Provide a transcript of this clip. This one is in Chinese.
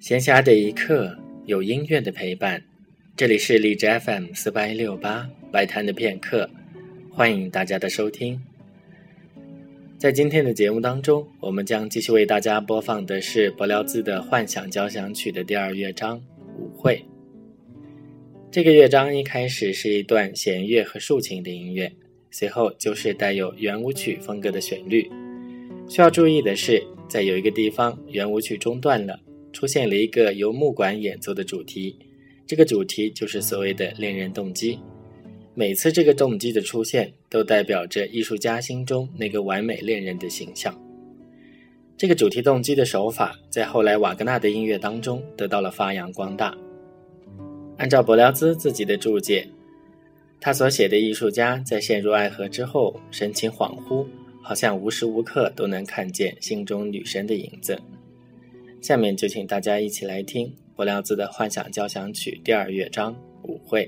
闲暇的一刻，有音乐的陪伴。这里是荔枝 FM 四八一六八白谈的片刻，欢迎大家的收听。在今天的节目当中，我们将继续为大家播放的是柏辽兹的《幻想交响曲》的第二乐章《舞会》。这个乐章一开始是一段弦乐和竖琴的音乐，随后就是带有圆舞曲风格的旋律。需要注意的是，在有一个地方，圆舞曲中断了。出现了一个由木管演奏的主题，这个主题就是所谓的恋人动机。每次这个动机的出现，都代表着艺术家心中那个完美恋人的形象。这个主题动机的手法，在后来瓦格纳的音乐当中得到了发扬光大。按照柏辽兹自己的注解，他所写的艺术家在陷入爱河之后，神情恍惚，好像无时无刻都能看见心中女神的影子。下面就请大家一起来听柏辽兹的《幻想交响曲》第二乐章《舞会》。